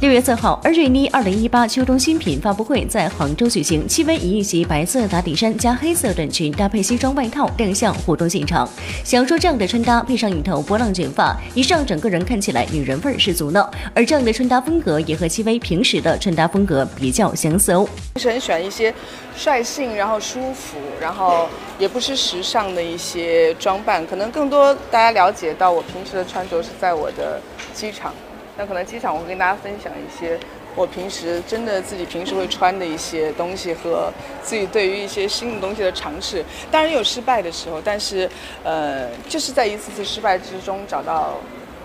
六月四号，而瑞妮二零一八秋冬新品发布会在杭州举行。戚薇以一袭白色打底衫加黑色短裙，搭配西装外套亮相活动现场。想说这样的穿搭配上一头波浪卷发，一上整个人看起来女人味十足呢。而这样的穿搭风格也和戚薇平时的穿搭风格比较相似哦。是很喜欢一些率性，然后舒服，然后也不失时尚的一些装扮。可能更多大家了解到我平时的穿着是在我的机场。那可能机场我会跟大家分享一些我平时真的自己平时会穿的一些东西和自己对于一些新的东西的尝试。当然有失败的时候，但是呃，就是在一次次失败之中找到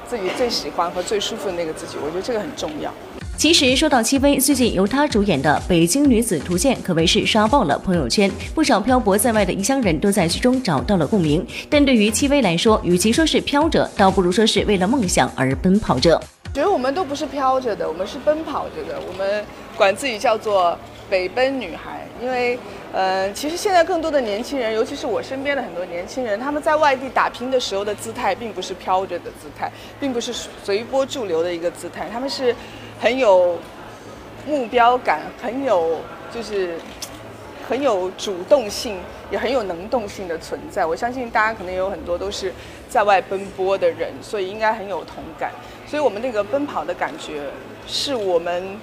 自己最喜欢和最舒服的那个自己。我觉得这个很重要。其实说到戚薇，最近由她主演的《北京女子图鉴》可谓是刷爆了朋友圈，不少漂泊在外的异乡人都在剧中找到了共鸣。但对于戚薇来说，与其说是飘着，倒不如说是为了梦想而奔跑着。觉得我们都不是飘着的，我们是奔跑着的。我们管自己叫做北奔女孩，因为，呃，其实现在更多的年轻人，尤其是我身边的很多年轻人，他们在外地打拼的时候的姿态，并不是飘着的姿态，并不是随波逐流的一个姿态，他们是很有目标感，很有就是。很有主动性，也很有能动性的存在。我相信大家可能有很多都是在外奔波的人，所以应该很有同感。所以我们那个奔跑的感觉，是我们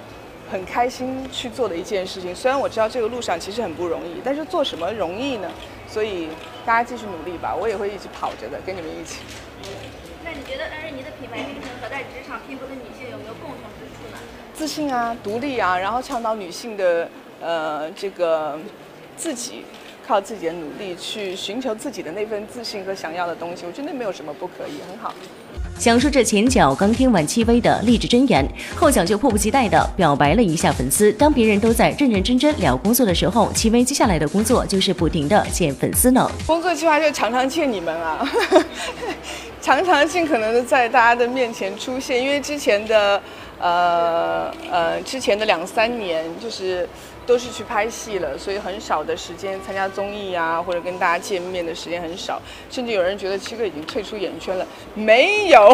很开心去做的一件事情。虽然我知道这个路上其实很不容易，但是做什么容易呢？所以大家继续努力吧，我也会一直跑着的，跟你们一起。那你觉得安瑞妮的品牌精神和在职场拼搏的女性有没有共同之处呢？自信啊，独立啊，然后倡导女性的。呃，这个自己靠自己的努力去寻求自己的那份自信和想要的东西，我觉得那没有什么不可以，很好。想说这前脚刚听完戚薇的励志箴言，后脚就迫不及待的表白了一下粉丝。当别人都在认认真真聊工作的时候，戚薇接下来的工作就是不停的见粉丝呢。工作计划就常常见你们啊，常常尽可能的在大家的面前出现，因为之前的。呃呃，之前的两三年就是都是去拍戏了，所以很少的时间参加综艺啊，或者跟大家见面的时间很少，甚至有人觉得七哥已经退出演艺圈了，没有，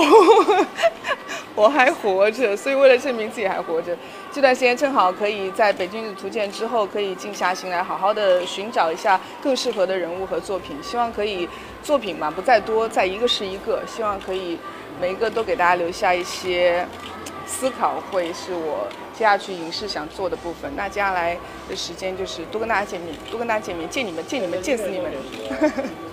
我还活着，所以为了证明自己还活着，这段时间正好可以在北京的图鉴之后，可以静下心来，好好的寻找一下更适合的人物和作品，希望可以作品嘛不再多，再一个是一个，希望可以每一个都给大家留下一些。思考会是我接下去影视想做的部分。那接下来的时间就是多跟大家见面，多跟大家见面，见你们，见你们，见死你们。